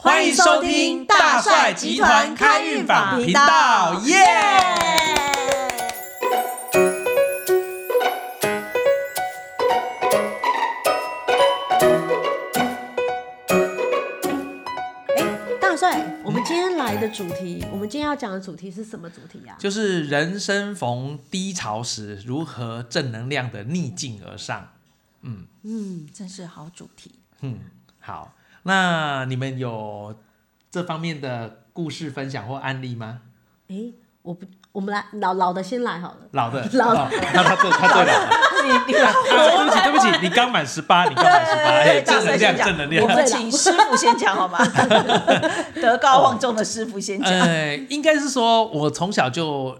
欢迎收听大帅集团开运法频道，耶！哎，大帅，我们今天来的主题，我们今天要讲的主题是什么主题呀、就是人生逢低潮时，如何正能量的逆境而上。嗯嗯真是好主题。嗯，好，那你们有这方面的故事分享或案例吗？哎，我不，我们来老老的先来好了。老的，老的哦他他最他最老的。你你啊对不起，对不起，你刚满十八，你刚满十八，哎，大正能量，正能量我量。们请师傅先讲好吗？德高望重的师傅先讲。呃，应该是说，我从小就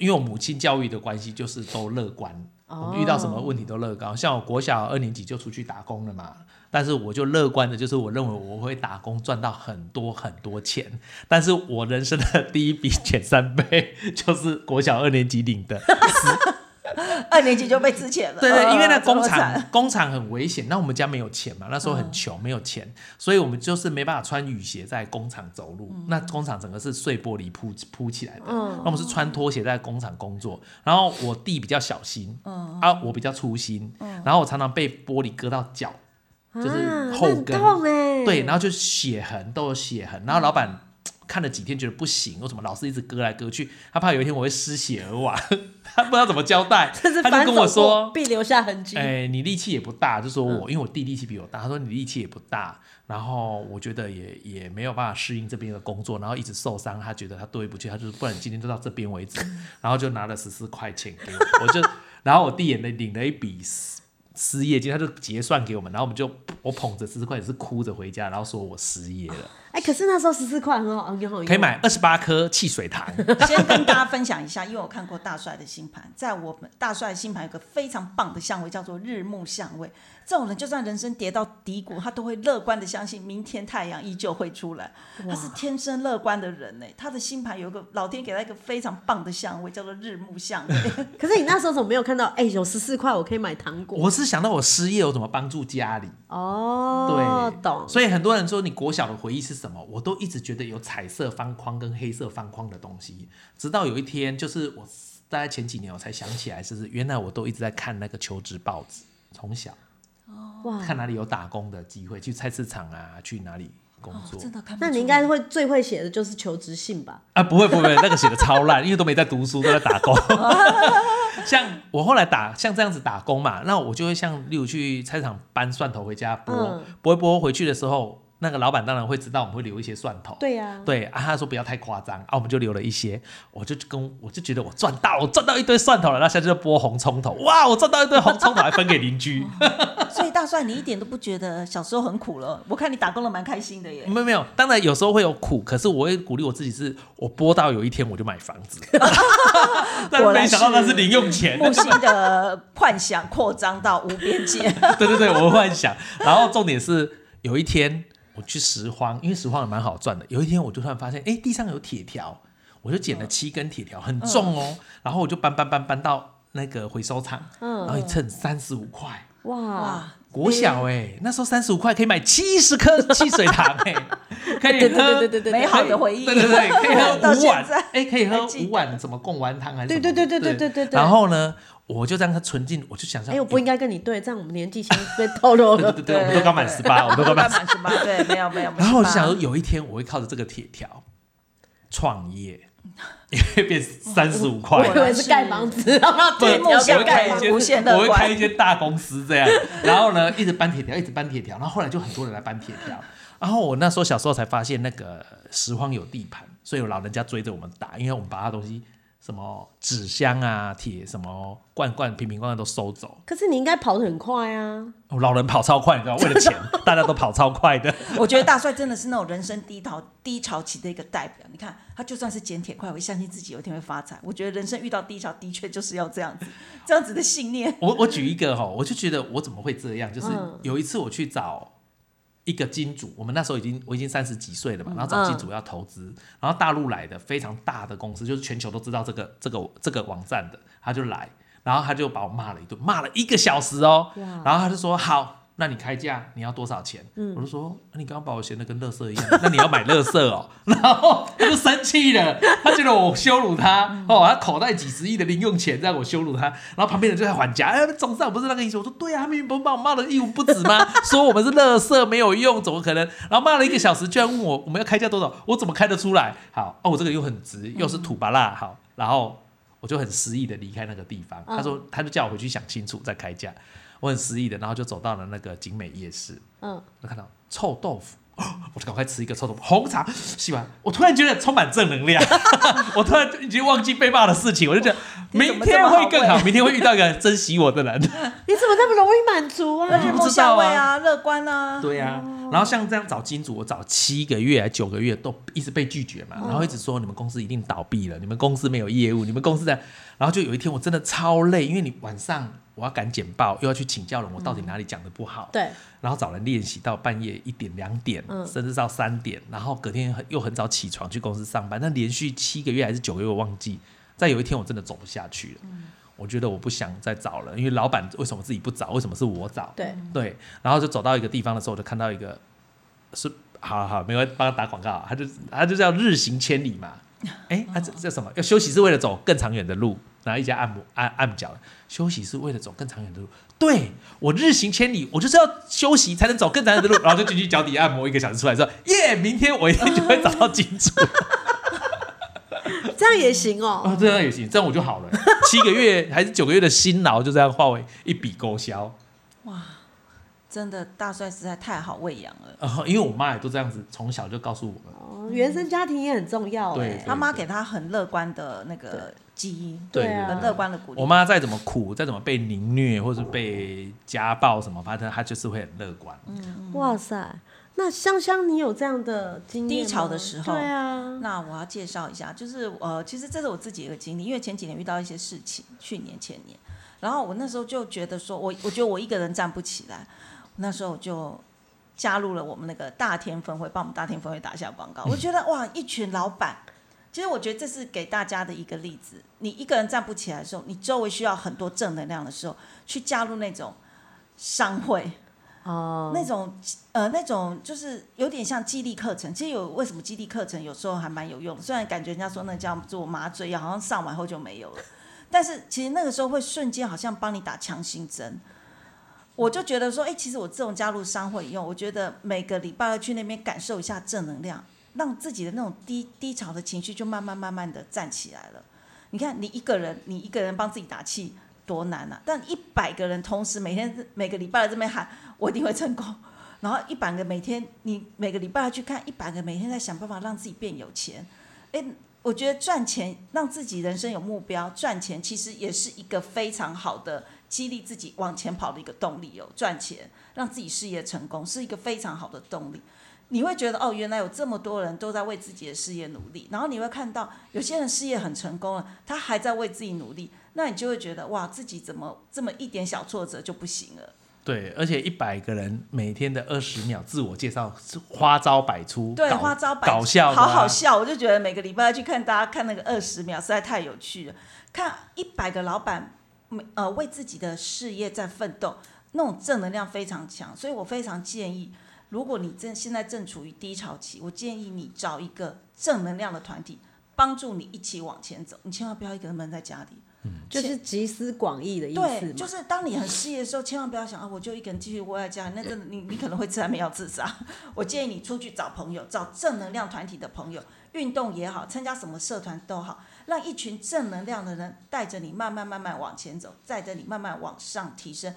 因为我母亲教育的关系，就是都乐观。哦。我们遇到什么问题都乐观，像我国小二年级就出去打工了嘛，但是我就乐观的，就是我认为我会打工赚到很多很多钱，但是我人生的第一笔前三倍就是国小二年级领的，二年级就被之前了。对对，因为那呃工厂工厂很危险，那我们家没有钱嘛，那时候很穷，没有钱，所以我们就是没办法穿雨鞋在工厂走路。那工厂整个是碎玻璃铺铺起来的，嗯那我们是穿拖鞋在工厂工作。然后我弟比较小心，啊，我比较粗心，然后我常常被玻璃割到脚，就是啊后跟。对，然后就血痕都有血痕，然后老板。看了几天，觉得不行，为什么老是一直割来割去？他怕有一天我会失血而亡，他不知道怎么交代，他就跟我说，必留下痕迹。哎、你力气也不大，就说我，嗯因为我弟力气比我大，他说你力气也不大，然后我觉得也也没有办法适应这边的工作，然后一直受伤，他觉得他对不起，他就是不然今天就到这边为止，然后就拿了十四块钱给我，我就，然后我弟也领了一笔失失业金，他就结算给我们，然后我们就我捧着十四块也是哭着回家，然后说我失业了，哎，可是那时候十四块很好，很好用。可以买二十八颗汽水糖，先跟大家分享一下，因为我看过大帅的星盘，在我们大帅的星盘有个非常棒的相位，叫做日暮相位。这种人就算人生跌到低谷，他都会乐观的相信明天太阳依旧会出来。他是天生乐观的人呢，他的星盘有一个老天给他一个非常棒的相位，叫做日木相位。可是你那时候怎么没有看到？哎，有十四块，我可以买糖果。我是想到我失业，我怎么帮助家里。哦，对，懂。所以很多人说你国小的回忆是什么，我都一直觉得有彩色方框跟黑色方框的东西，直到有一天，就是我大概前几年我才想起来，就是原来我都一直在看那个求职报纸，从小哇，看哪里有打工的机会，去菜市场啊，去哪里工作。真的看不出来。那你应该会最会写的就是求职信吧？啊，不会不会，那个写的超烂，因为都没在读书，都在打工。像我后来打像这样子打工嘛，那我就会像例如去菜市场搬蒜头回家剥，嗯剥一剥回去的时候，那个老板当然会知道我们会留一些蒜头。对呀。对啊，他说不要太夸张啊，我们就留了一些，我就跟我就觉得我赚到了，我赚到一堆蒜头了，那下次就剥红葱头，哇，我赚到一堆红葱头，还分给邻居。所以大蒜，你一点都不觉得小时候很苦了？我看你打工了蛮开心的耶。没有没有，当然有时候会有苦，可是我会鼓励我自己是，我剥到有一天我就买房子，但没想到那是是零用钱。木星的幻想扩张到无边界。对对对，我会幻想。然后重点是有一天我去拾荒，因为拾荒也蛮好赚的。有一天我就突然发现，哎，地上有铁条，我就捡了七根铁条，很重哦。然后我就搬搬搬搬到那个回收厂，嗯然后一称三十五块。哇，哇，国小哎，那时候三十五块可以买七十颗汽水糖 哎，可以喝美好的回忆，对对对，可以喝 五碗哎，可以喝五碗什么贡丸汤还是？对对对对对对对。然后呢，我就让它纯净，我就想象哎，我不应该跟你对，这样我们年纪相被透露了，对对对，我们都刚满十八，我们都刚满十八，对，没有没有。然后我就想说，有一天我会靠着这个铁条创业。也会变三十五块我以。为是盖房子，然后不，对我木会开一间，无限乐观我会开一间大公司这样。然后呢，一直搬铁条，一直搬铁条。然后后来就很多人来搬铁条。然后我那时候小时候才发现，那个拾荒有地盘，所以有老人家追着我们打，因为我们把他东西什么纸箱啊、铁什么罐罐、瓶瓶罐罐都收走。可是你应该跑得很快啊！哦老人跑超快，你知道，为了钱，大家都跑超快的。我觉得大帅真的是那种人生低潮低潮期的一个代表。你看，他就算是捡铁块，我会相信自己有一天会发财。我觉得人生遇到低潮，的确就是要这样子，这样子的信念。我我举一个哈，我就觉得我怎么会这样？就是嗯有一次我去找一个金主，我们那时候已经我已经三十几岁了嘛，然后找金主要投资，然后大陆来的非常大的公司，就是全球都知道这个这个这个网站的，他就来，然后他就把我骂了一顿，骂了一个小时哦，然后他就说好，那你开价你要多少钱？我就说啊你刚刚把我嫌得跟垃圾一样，那你要买垃圾哦。然后他就生气了，他觉得我羞辱他哦，他口袋几十亿的零用钱让我羞辱他，然后旁边人就在还价，哎，总算不是那个意思。我说对啊，他明明不是把我骂的一文不值吗？说我们是垃圾没有用，怎么可能？然后骂了一个小时，居然问我我们要开价多少，我怎么开得出来？好，哦，我这个又很直，又是土巴辣，好，然后我就很失意的离开那个地方。他说他就叫我回去想清楚再开价。我很失意的，然后就走到了那个景美夜市，嗯，我看到臭豆腐，我就赶快吃一个臭豆腐，红茶洗完，我突然觉得充满正能量，我突然已经忘记被骂的事情，我就觉得明天会更好，明天会遇到一个珍惜我的人。你怎么那么容易满足啊？日暮夏味啊，乐观啊，对呀。然后像这样找金主，我找七个月还九个月都一直被拒绝嘛，然后一直说你们公司一定倒闭了，你们公司没有业务，你们公司在，然后就有一天我真的超累，因为你晚上。我要赶简报，又要去请教人，我到底哪里讲的不好？对，然后找人练习到半夜一点、两点，甚至到三点，然后隔天又很早起床去公司上班。那连续七个月还是九个月，我忘记。再有一天，我真的走不下去了。我觉得我不想再找了，因为老板为什么自己不找？为什么是我找？对对。然后就走到一个地方的时候，我就看到一个是，好好，没关系，帮他打广告。他就他就叫日行千里嘛。哎，他这叫什么？要休息是为了走更长远的路。然后一家按摩按按脚，休息是为了走更长远的路。对我日行千里，我就是要休息才能走更长远的路。然后就进去脚底按摩一个小时出来，说耶，明天我一定就会找到金主。这样也行哦，这样也行，这样我就好了。七个月还是九个月的辛劳，就这样化为一笔勾销。哇，真的大帅实在太好喂养了。呃，因为我妈也都这样子，从小就告诉我们。哦，原生家庭也很重要。对，他妈给他很乐观的那个。基因对很乐观的鼓励。我妈再怎么苦，再怎么被凌虐，或是被家暴什么，反正她就是会很乐观。嗯，哇塞，那香香，你有这样的经历低潮的时候？对啊。那我要介绍一下，就是呃，其实这是我自己一个经历，因为前几年遇到一些事情，去年前年，然后我那时候就觉得说，我我觉得我一个人站不起来，那时候就加入了我们那个大天分会，帮我们大天分会打下广告。我觉得哇，一群老板。其实我觉得这是给大家的一个例子。你一个人站不起来的时候，你周围需要很多正能量的时候，去加入那种商会，哦，那种呃那种就是有点像激励课程。其实有为什么激励课程有时候还蛮有用？虽然感觉人家说那叫做麻醉药，好像上完后就没有了，但是其实那个时候会瞬间好像帮你打强心针。我就觉得说，哎，其实我自从加入商会以后，我觉得每个礼拜二去那边感受一下正能量。让自己的那种低低潮的情绪就慢慢慢慢的站起来了。你看，你一个人，你一个人帮自己打气多难啊！但一百个人同时每天每个礼拜在这边喊，我一定会成功。然后一百个每天，你每个礼拜去看一百个每天在想办法让自己变有钱。诶，我觉得赚钱让自己人生有目标，赚钱其实也是一个非常好的激励自己往前跑的一个动力哦。赚钱让自己事业成功是一个非常好的动力。你会觉得哦，原来有这么多人都在为自己的事业努力，然后你会看到有些人事业很成功了，他还在为自己努力，那你就会觉得哇，自己怎么这么一点小挫折就不行了？对，而且一百个人每天的二十秒自我介绍是花招百出，对，花招百搞笑，好好笑，我就觉得每个礼拜去看大家看那个二十秒，实在太有趣了。看一百个老板，呃，为自己的事业在奋斗，那种正能量非常强，所以我非常建议。如果你正现在正处于低潮期，我建议你找一个正能量的团体，帮助你一起往前走。你千万不要一个人闷在家里，嗯，就是集思广益的意思。对，就是当你很失业的时候，千万不要想啊，我就一个人继续窝在家，那个你你可能会自然没有自杀。我建议你出去找朋友，找正能量团体的朋友，运动也好，参加什么社团都好，让一群正能量的人带着你慢慢慢慢往前走，带着你慢慢往上提升，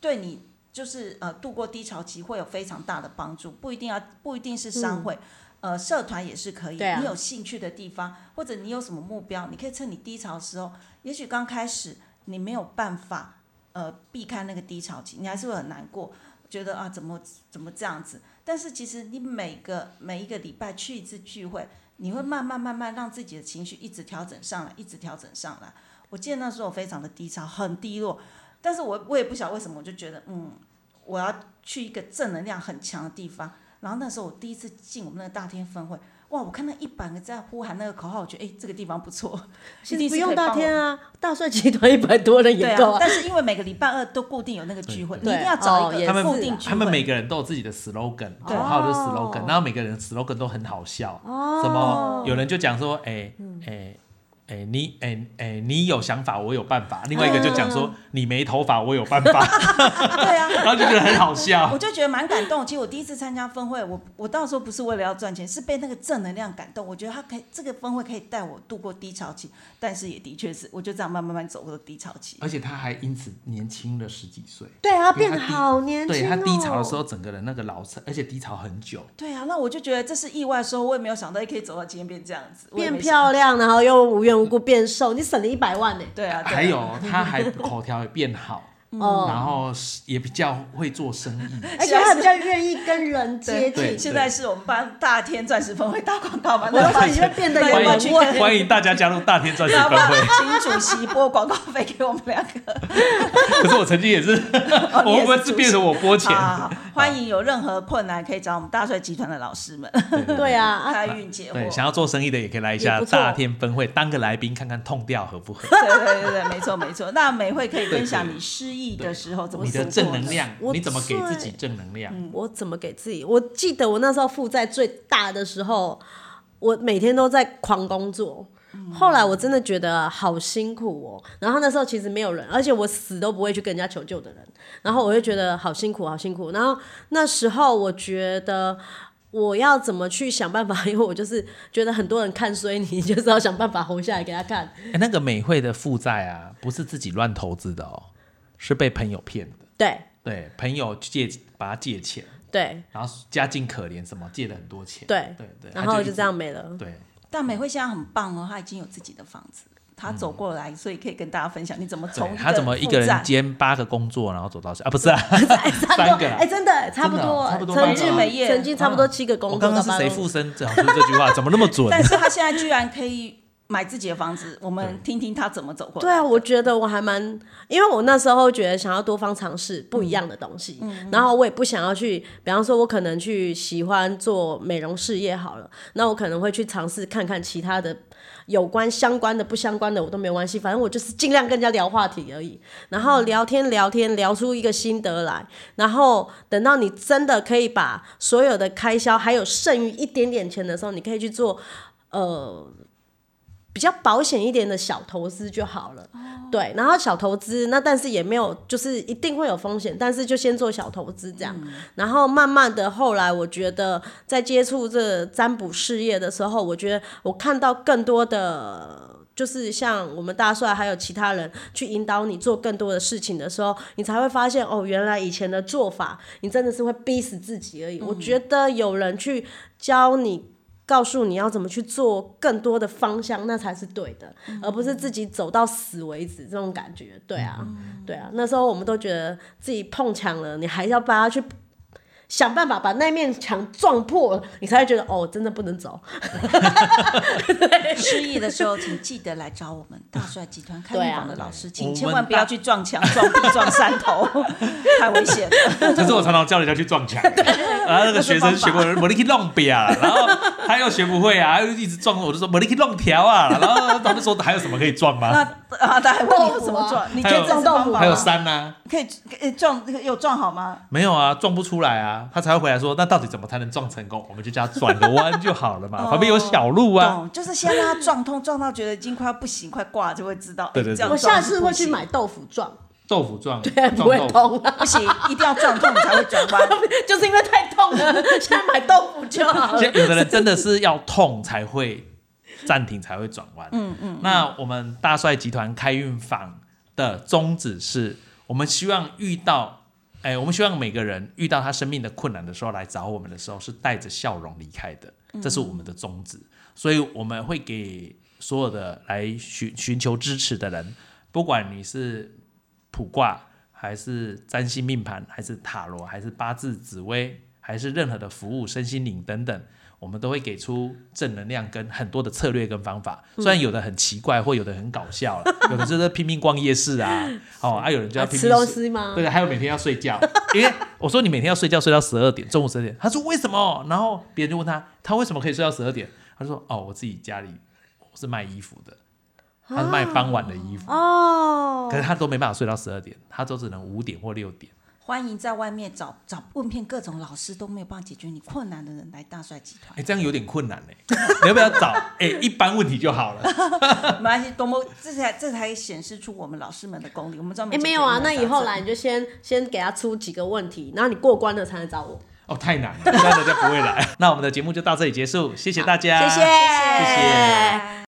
对你。就是呃，度过低潮期会有非常大的帮助，不一定要不一定是商会，呃，社团也是可以。你有兴趣的地方，或者你有什么目标，你可以趁你低潮的时候，也许刚开始你没有办法呃避开那个低潮期，你还是会很难过，觉得啊怎么怎么这样子。但是其实你每个每一个礼拜去一次聚会，你会慢慢慢慢让自己的情绪一直调整上来，一直调整上来。我记得那时候我非常的低潮，很低落。但是我我也不晓得为什么，我就觉得嗯，我要去一个正能量很强的地方，然然后那时候我第一次进我们那个大天分会，哇，我看那一百个在呼喊那个口号，我觉得哎、这个地方不错，一定不用大天啊，大帅集团一百多人对也够啊，但是因为每个礼拜二都固定有那个聚会，你一定要找一个固定聚会。他们每个人都有自己的 slogan，口对号就是哦。slogan，然后每个人的 slogan 都很好笑。哦。什么有人就讲说，哎哎哎，你哎哎，你有想法，我有办法。另外一个就讲说，你没头发，我有办法。对啊，然后就觉得很好笑我。就觉得蛮感动。其实我第一次参加分会，我我到时候不是为了要赚钱，是被那个正能量感动。我觉得他可以这个分会可以带我度过低潮期，但是也的确是，我就这样慢慢慢走过低潮期。而且他还因此年轻了十几岁。对啊，变因为他低好年轻、哦。对他低潮的时候，整个人那个老成，而且低潮很久。对啊，那我就觉得这是意外的时候，我也没有想到也可以走到今天变这样子，变漂亮，然后又无缘无故变瘦，你省了一百万呢、对啊，对啊。还有他还口条也变好，哦，然后也比较会做生意。而且他比较愿意跟人接对近。现在是我们帮大天钻石分会打广告嘛？我说你会变得有欢迎人味。欢迎大家加入大天钻石分会。请主席拨广告费给我们两个？可是我曾经也是，我会不会是变成我拨钱？好好好欢迎有任何困难可以找我们大帅集团的老师们对啊，啊开运解对，惑。想要做生意的也可以来一下大天分会，当个来宾看看痛调合不合。对对对对，没错没错。那美惠可以分享你失意的时候怎么你的正能量，你怎么给自己正能量？我怎么给自己？我记得我那时候负债最大的时候，我每天都在狂工作。后来我真的觉得好辛苦哦，然后那时候其实没有人，而且我死都不会去跟人家求救的人，然后我就觉得好辛苦，好辛苦。然后那时候我觉得我要怎么去想办法，因为我就是觉得很多人看衰你，就是要想办法活下来给他看。哎，那个美惠的负债啊，不是自己乱投资的哦，是被朋友骗的。对对，朋友借把他借钱，对然后家境可怜，什么借了很多钱。对对对，然后就这样没了。对。但美惠现在很棒哦，她已经有自己的房子，她走过来，所以可以跟大家分享你怎么从对他怎么一个人兼八个工作，然后走到啊？不是啊，三个 啊哎，真的差不多，差不多曾八个经美业曾经差不多七个工作我作刚刚是谁附身讲出这句话？怎么那么准？但是她现在居然可以买自己的房子，我们听听他怎么走过来。对啊，我觉得我还蛮，因为我那时候觉得想要多方尝试不一样的东西，嗯然后我也不想要去，比方说我可能去喜欢做美容事业好了，那我可能会去尝试看看其他的有关相关的、不相关的我都没有关系，反正我就是尽量跟人家聊话题而已，然后聊天聊天聊出一个心得来，然后等到你真的可以把所有的开销还有剩余一点点钱的时候，你可以去做呃。比较保险一点的小投资就好了。对，然后小投资那但是也没有，就是一定会有风险，但是就先做小投资这样，然后慢慢的后来我觉得在接触这占卜事业的时候，我觉得我看到更多的。就是像我们大帅还有其他人去引导你做更多的事情的时候，你才会发现哦，原来以前的做法，你真的是会逼死自己而已。我觉得有人去教你告诉你要怎么去做更多的方向，那才是对的，而不是自己走到死为止这种感觉。对啊，对啊，那时候我们都觉得自己碰墙了，你还要把它去想办法把那面墙撞破，你才会觉得哦，真的不能走。失忆的时候，请记得来找我们大帅集团开对啊运坊的老师，我请千万不要去撞墙、撞壁、撞山头，太危险了。可是我常常叫人家去撞墙，然后那个学生学过，我你去弄表啊，然后他又学不会啊，又一直撞，我就说我你去弄条啊，然后他们说还有什么可以撞吗？那啊，他还问你有什么撞？你觉得这是方法还有吗？山啊，可以可以撞，有撞好吗？没有啊，撞不出来啊，他才会回来说，那到底怎么才能撞成功？我们就叫他转个弯就好了嘛，旁边有小路啊。就是先让他撞痛，撞到觉得已经快要不行、快挂，就会知道。对对对哎这样我下次会去行买豆腐撞，豆腐撞，对，不会撞豆腐。痛啊，不行，一定要撞痛你才会转弯。就是因为太痛了，现在买豆腐就好了。有的人真的是要痛才会暂停，才会转弯。嗯嗯。那我们大帅集团开运坊的宗旨是，我们希望遇到，哎，我们希望每个人遇到他生命的困难的时候来找我们的时候，是带着笑容离开的，这是我们的宗旨。所以我们会给所有的来寻寻求支持的人，不管你是卜卦，还是占星命盘，还是塔罗，还是八字紫微，还是任何的服务、身心灵等等，我我们都会给出正能量跟很多的策略跟方法。虽然有的很奇怪，或有的很搞笑了，有的就是拼命逛夜市啊，哦，啊，有人就要拼命吃东西吗？对，还有每天要睡觉，因为我说你每天要睡觉睡到十二点，中午十二点，他说为什么？然后别人就问他，他为什么可以睡到十二点？他说哦，我自己家里我是卖衣服的，他是卖傍晚的衣服，哦可，是他都没办法睡到十二点，他都只能五点或六点。欢迎在外面找找问遍各种老师都没有办法解决你困难的人来大帅集团哎，，这样有点困难呢，你要不要找？哎，一般问题就好了。没关系，多么这才这才显示出我们老师们的功力，我们专门哎，没有啊，那以后来你就先先给他出几个问题，然后你过关了才能找我。哦，太难了，这样人家不会来。那我们的节目就到这里结束，谢谢大家，谢谢谢谢。